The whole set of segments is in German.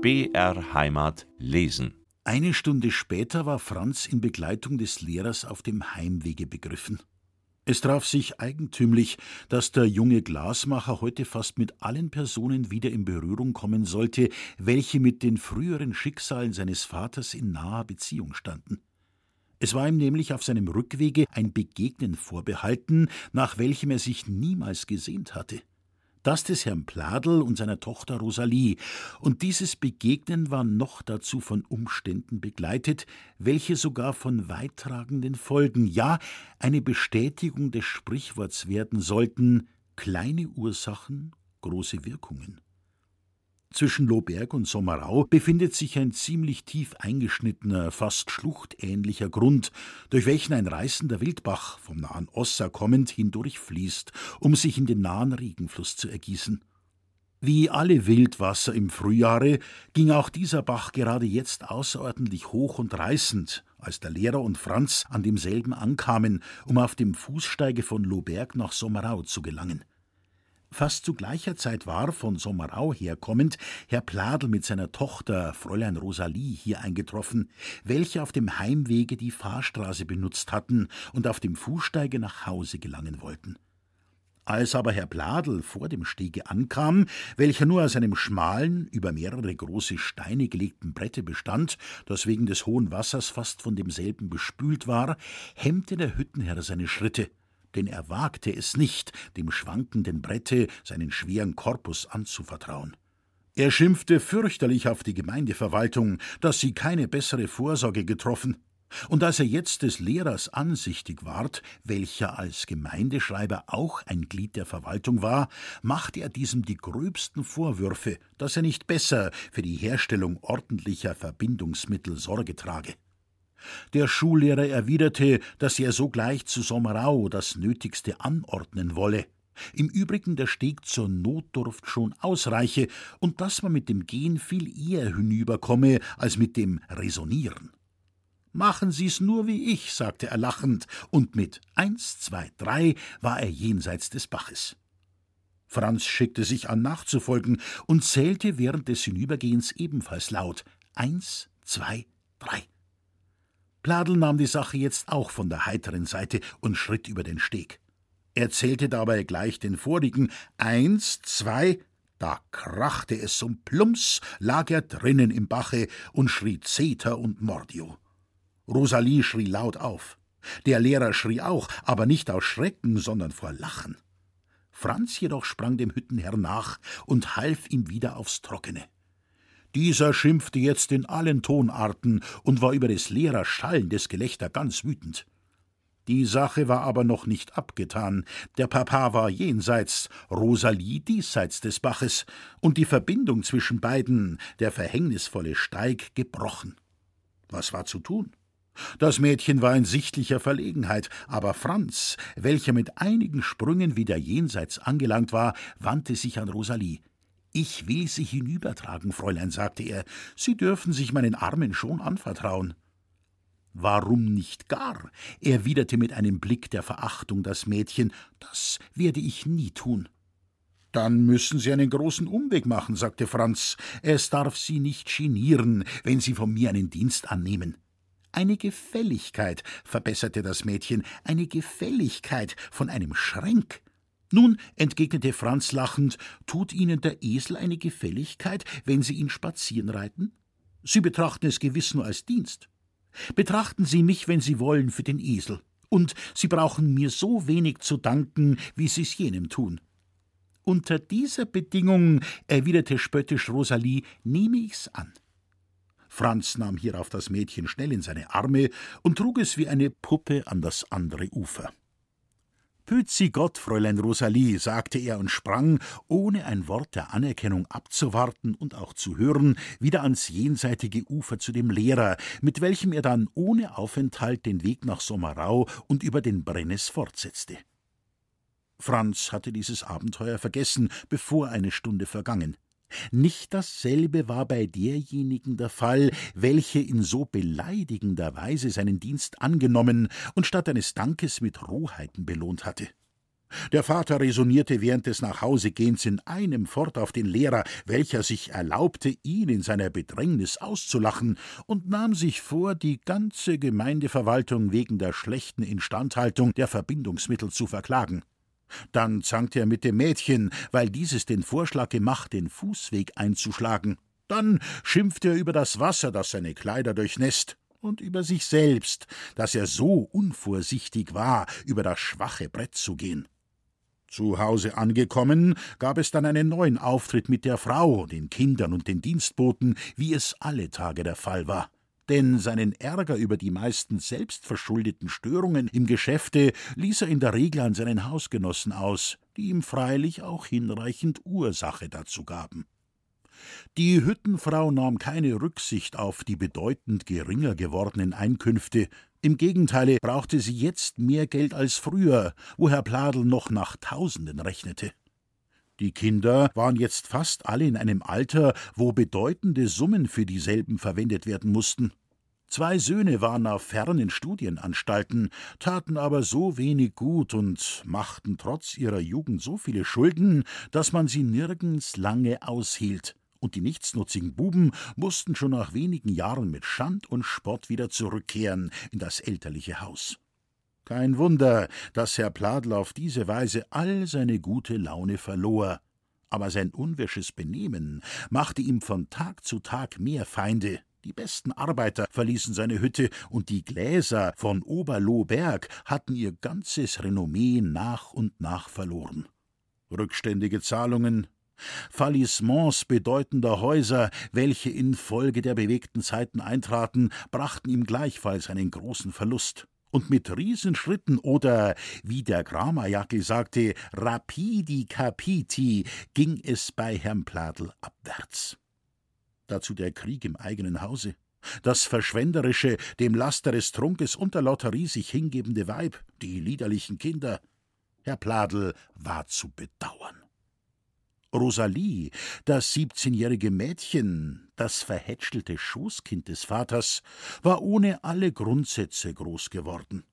BR Heimat lesen. Eine Stunde später war Franz in Begleitung des Lehrers auf dem Heimwege begriffen. Es traf sich eigentümlich, dass der junge Glasmacher heute fast mit allen Personen wieder in Berührung kommen sollte, welche mit den früheren Schicksalen seines Vaters in naher Beziehung standen. Es war ihm nämlich auf seinem Rückwege ein Begegnen vorbehalten, nach welchem er sich niemals gesehnt hatte das des Herrn Pladel und seiner Tochter Rosalie, und dieses Begegnen war noch dazu von Umständen begleitet, welche sogar von weittragenden Folgen, ja eine Bestätigung des Sprichworts werden sollten kleine Ursachen, große Wirkungen. Zwischen Lohberg und Sommerau befindet sich ein ziemlich tief eingeschnittener, fast schluchtähnlicher Grund, durch welchen ein reißender Wildbach, vom nahen Ossa kommend, hindurchfließt, um sich in den nahen Regenfluss zu ergießen. Wie alle Wildwasser im Frühjahre ging auch dieser Bach gerade jetzt außerordentlich hoch und reißend, als der Lehrer und Franz an demselben ankamen, um auf dem Fußsteige von Lohberg nach Sommerau zu gelangen. Fast zu gleicher Zeit war, von Sommerau herkommend, Herr Pladel mit seiner Tochter, Fräulein Rosalie, hier eingetroffen, welche auf dem Heimwege die Fahrstraße benutzt hatten und auf dem Fußsteige nach Hause gelangen wollten. Als aber Herr Pladel vor dem Stege ankam, welcher nur aus einem schmalen, über mehrere große Steine gelegten Brette bestand, das wegen des hohen Wassers fast von demselben bespült war, hemmte der Hüttenherr seine Schritte denn er wagte es nicht, dem schwankenden Brette seinen schweren Korpus anzuvertrauen. Er schimpfte fürchterlich auf die Gemeindeverwaltung, dass sie keine bessere Vorsorge getroffen. Und als er jetzt des Lehrers ansichtig ward, welcher als Gemeindeschreiber auch ein Glied der Verwaltung war, machte er diesem die gröbsten Vorwürfe, dass er nicht besser für die Herstellung ordentlicher Verbindungsmittel Sorge trage. Der Schullehrer erwiderte, dass er sogleich zu Sommerau das Nötigste anordnen wolle. Im Übrigen der Steg zur Notdurft schon ausreiche und dass man mit dem Gehen viel eher hinüberkomme als mit dem Resonieren. Machen Sie's nur wie ich, sagte er lachend, und mit eins, zwei, drei war er jenseits des Baches. Franz schickte sich an nachzufolgen und zählte während des Hinübergehens ebenfalls laut eins, zwei, drei. Pladel nahm die Sache jetzt auch von der heiteren Seite und schritt über den Steg. Er zählte dabei gleich den vorigen Eins, zwei, da krachte es zum Plumps, lag er drinnen im Bache und schrie Zeter und Mordio. Rosalie schrie laut auf. Der Lehrer schrie auch, aber nicht aus Schrecken, sondern vor Lachen. Franz jedoch sprang dem Hüttenherrn nach und half ihm wieder aufs Trockene. Dieser schimpfte jetzt in allen Tonarten und war über des Lehrers schallendes Gelächter ganz wütend. Die Sache war aber noch nicht abgetan. Der Papa war jenseits, Rosalie diesseits des Baches und die Verbindung zwischen beiden, der verhängnisvolle Steig, gebrochen. Was war zu tun? Das Mädchen war in sichtlicher Verlegenheit, aber Franz, welcher mit einigen Sprüngen wieder jenseits angelangt war, wandte sich an Rosalie. Ich will Sie hinübertragen, Fräulein, sagte er. Sie dürfen sich meinen Armen schon anvertrauen. Warum nicht gar? erwiderte mit einem Blick der Verachtung das Mädchen. Das werde ich nie tun. Dann müssen Sie einen großen Umweg machen, sagte Franz. Es darf Sie nicht genieren, wenn Sie von mir einen Dienst annehmen. Eine Gefälligkeit, verbesserte das Mädchen, eine Gefälligkeit von einem Schränk. Nun, entgegnete Franz lachend, tut Ihnen der Esel eine Gefälligkeit, wenn Sie ihn spazieren reiten? Sie betrachten es gewiss nur als Dienst. Betrachten Sie mich, wenn Sie wollen, für den Esel. Und Sie brauchen mir so wenig zu danken, wie Sie es jenem tun. Unter dieser Bedingung, erwiderte spöttisch Rosalie, nehme ich's an. Franz nahm hierauf das Mädchen schnell in seine Arme und trug es wie eine Puppe an das andere Ufer. Pützi Gott, Fräulein Rosalie, sagte er und sprang, ohne ein Wort der Anerkennung abzuwarten und auch zu hören, wieder ans jenseitige Ufer zu dem Lehrer, mit welchem er dann ohne Aufenthalt den Weg nach Sommerau und über den Brennes fortsetzte. Franz hatte dieses Abenteuer vergessen, bevor eine Stunde vergangen. Nicht dasselbe war bei derjenigen der Fall, welche in so beleidigender Weise seinen Dienst angenommen und statt eines Dankes mit Rohheiten belohnt hatte. Der Vater resonierte während des Nachhausegehens in einem fort auf den Lehrer, welcher sich erlaubte, ihn in seiner Bedrängnis auszulachen, und nahm sich vor, die ganze Gemeindeverwaltung wegen der schlechten Instandhaltung der Verbindungsmittel zu verklagen. Dann zankte er mit dem Mädchen, weil dieses den Vorschlag gemacht, den Fußweg einzuschlagen. Dann schimpfte er über das Wasser, das seine Kleider durchnässt, und über sich selbst, dass er so unvorsichtig war, über das schwache Brett zu gehen. Zu Hause angekommen, gab es dann einen neuen Auftritt mit der Frau, den Kindern und den Dienstboten, wie es alle Tage der Fall war. Denn seinen Ärger über die meistens selbstverschuldeten Störungen im Geschäfte ließ er in der Regel an seinen Hausgenossen aus, die ihm freilich auch hinreichend Ursache dazu gaben. Die Hüttenfrau nahm keine Rücksicht auf die bedeutend geringer gewordenen Einkünfte, im Gegenteile brauchte sie jetzt mehr Geld als früher, wo Herr Pladel noch nach Tausenden rechnete. Die Kinder waren jetzt fast alle in einem Alter, wo bedeutende Summen für dieselben verwendet werden mussten. Zwei Söhne waren auf fernen Studienanstalten, taten aber so wenig gut und machten trotz ihrer Jugend so viele Schulden, dass man sie nirgends lange aushielt und die nichtsnutzigen Buben mussten schon nach wenigen Jahren mit Schand und Spott wieder zurückkehren in das elterliche Haus. Kein Wunder, dass Herr Pladl auf diese Weise all seine gute Laune verlor, aber sein unwirsches Benehmen machte ihm von Tag zu Tag mehr Feinde. Die besten Arbeiter verließen seine Hütte, und die Gläser von Oberlohberg hatten ihr ganzes Renommee nach und nach verloren. Rückständige Zahlungen, Fallissements bedeutender Häuser, welche infolge der bewegten Zeiten eintraten, brachten ihm gleichfalls einen großen Verlust. Und mit Riesenschritten oder, wie der Gramajackel sagte, rapidi capiti, ging es bei Herrn Pladl abwärts. Dazu der Krieg im eigenen Hause, das verschwenderische, dem Laster des Trunkes und der Lotterie sich hingebende Weib, die liederlichen Kinder. Herr Pladl war zu bedauern. Rosalie, das siebzehnjährige Mädchen, das verhätschelte Schoßkind des Vaters, war ohne alle Grundsätze groß geworden.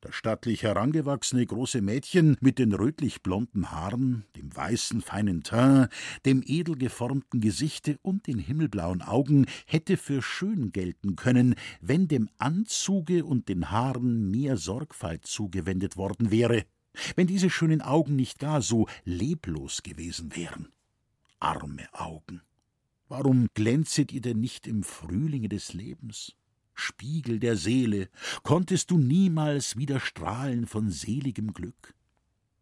Das stattlich herangewachsene große Mädchen mit den rötlich blonden Haaren, dem weißen feinen Teint, dem edel geformten Gesichte und den himmelblauen Augen hätte für schön gelten können, wenn dem Anzuge und den Haaren mehr Sorgfalt zugewendet worden wäre wenn diese schönen Augen nicht gar so leblos gewesen wären. Arme Augen. Warum glänzet ihr denn nicht im Frühlinge des Lebens? Spiegel der Seele, konntest du niemals wieder strahlen von seligem Glück?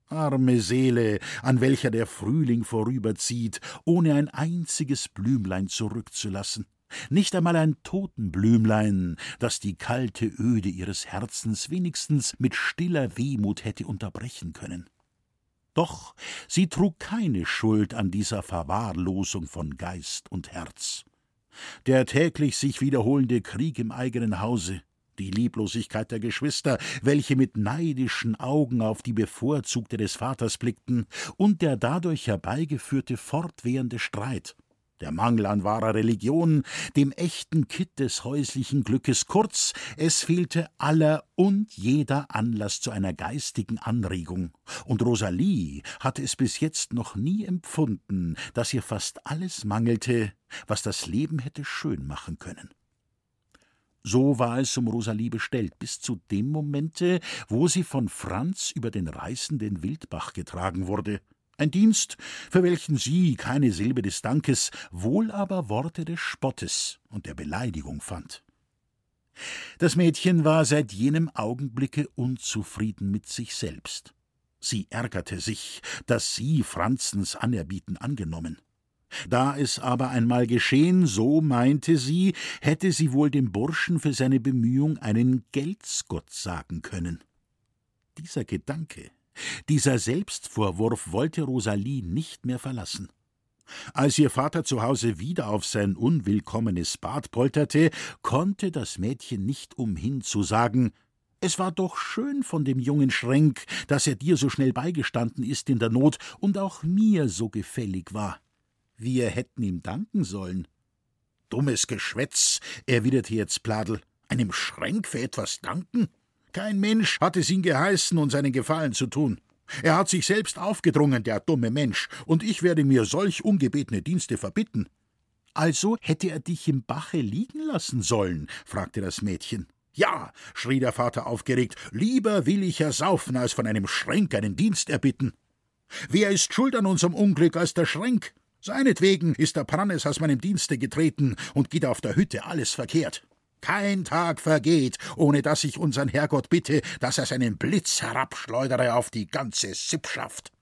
Arme Seele, an welcher der Frühling vorüberzieht, ohne ein einziges Blümlein zurückzulassen nicht einmal ein Totenblümlein, das die kalte Öde ihres Herzens wenigstens mit stiller Wehmut hätte unterbrechen können. Doch sie trug keine Schuld an dieser Verwahrlosung von Geist und Herz. Der täglich sich wiederholende Krieg im eigenen Hause, die Lieblosigkeit der Geschwister, welche mit neidischen Augen auf die Bevorzugte des Vaters blickten, und der dadurch herbeigeführte fortwährende Streit, der Mangel an wahrer Religion, dem echten Kitt des häuslichen Glückes, kurz, es fehlte aller und jeder Anlass zu einer geistigen Anregung, und Rosalie hatte es bis jetzt noch nie empfunden, dass ihr fast alles mangelte, was das Leben hätte schön machen können. So war es um Rosalie bestellt, bis zu dem Momente, wo sie von Franz über den reißenden Wildbach getragen wurde. Ein Dienst, für welchen sie keine Silbe des Dankes, wohl aber Worte des Spottes und der Beleidigung fand. Das Mädchen war seit jenem Augenblicke unzufrieden mit sich selbst. Sie ärgerte sich, dass sie Franzens Anerbieten angenommen. Da es aber einmal geschehen, so meinte sie, hätte sie wohl dem Burschen für seine Bemühung einen Geldsgott sagen können. Dieser Gedanke dieser Selbstvorwurf wollte Rosalie nicht mehr verlassen. Als ihr Vater zu Hause wieder auf sein unwillkommenes Bad polterte, konnte das Mädchen nicht umhin zu sagen, es war doch schön von dem jungen Schränk, dass er dir so schnell beigestanden ist in der Not und auch mir so gefällig war. Wir hätten ihm danken sollen. Dummes Geschwätz, erwiderte jetzt Pladel. Einem Schränk für etwas danken? Kein Mensch hat es ihn geheißen, uns einen Gefallen zu tun. Er hat sich selbst aufgedrungen, der dumme Mensch, und ich werde mir solch ungebetene Dienste verbitten. Also hätte er dich im Bache liegen lassen sollen? fragte das Mädchen. Ja, schrie der Vater aufgeregt, lieber will ich ersaufen, als von einem Schränk einen Dienst erbitten. Wer ist schuld an unserem Unglück als der Schränk? Seinetwegen ist der Prannes aus meinem Dienste getreten und geht auf der Hütte alles verkehrt. Kein Tag vergeht, ohne dass ich unseren Herrgott bitte, dass er seinen Blitz herabschleudere auf die ganze Sippschaft.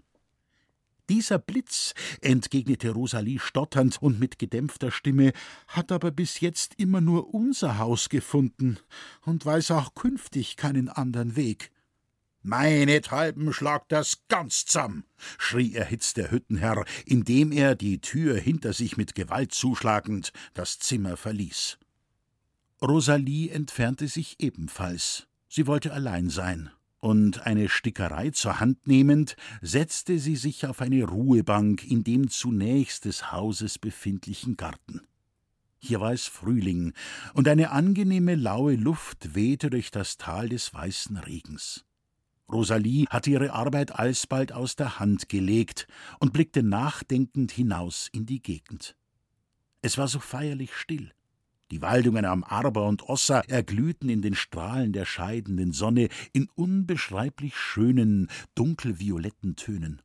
Dieser Blitz, entgegnete Rosalie stotternd und mit gedämpfter Stimme, hat aber bis jetzt immer nur unser Haus gefunden und weiß auch künftig keinen anderen Weg. Meinethalben schlagt das ganz zamm, schrie erhitzt der Hüttenherr, indem er, die Tür hinter sich mit Gewalt zuschlagend, das Zimmer verließ. Rosalie entfernte sich ebenfalls. Sie wollte allein sein und eine Stickerei zur Hand nehmend, setzte sie sich auf eine Ruhebank in dem zunächst des Hauses befindlichen Garten. Hier war es Frühling, und eine angenehme laue Luft wehte durch das Tal des weißen Regens. Rosalie hatte ihre Arbeit alsbald aus der Hand gelegt und blickte nachdenkend hinaus in die Gegend. Es war so feierlich still. Die Waldungen am Arber und Ossa erglühten in den Strahlen der scheidenden Sonne in unbeschreiblich schönen, dunkelvioletten Tönen.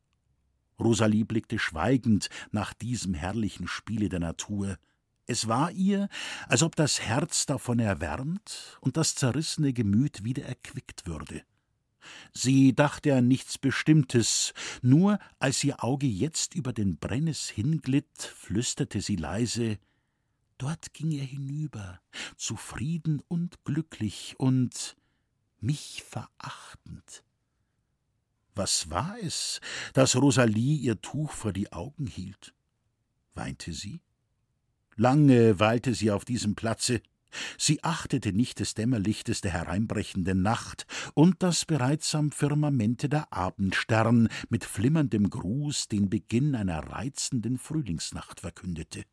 Rosalie blickte schweigend nach diesem herrlichen Spiele der Natur. Es war ihr, als ob das Herz davon erwärmt und das zerrissene Gemüt wieder erquickt würde. Sie dachte an nichts Bestimmtes, nur als ihr Auge jetzt über den Brennes hinglitt, flüsterte sie leise Dort ging er hinüber, zufrieden und glücklich und mich verachtend. Was war es, dass Rosalie ihr Tuch vor die Augen hielt? Weinte sie? Lange weilte sie auf diesem Platze. Sie achtete nicht des Dämmerlichtes der hereinbrechenden Nacht und das bereits am Firmamente der Abendstern mit flimmerndem Gruß den Beginn einer reizenden Frühlingsnacht verkündete.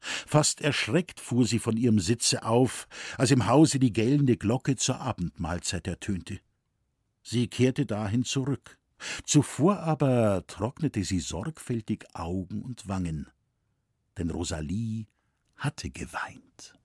Fast erschreckt fuhr sie von ihrem Sitze auf, als im Hause die gellende Glocke zur Abendmahlzeit ertönte. Sie kehrte dahin zurück. Zuvor aber trocknete sie sorgfältig Augen und Wangen, denn Rosalie hatte geweint.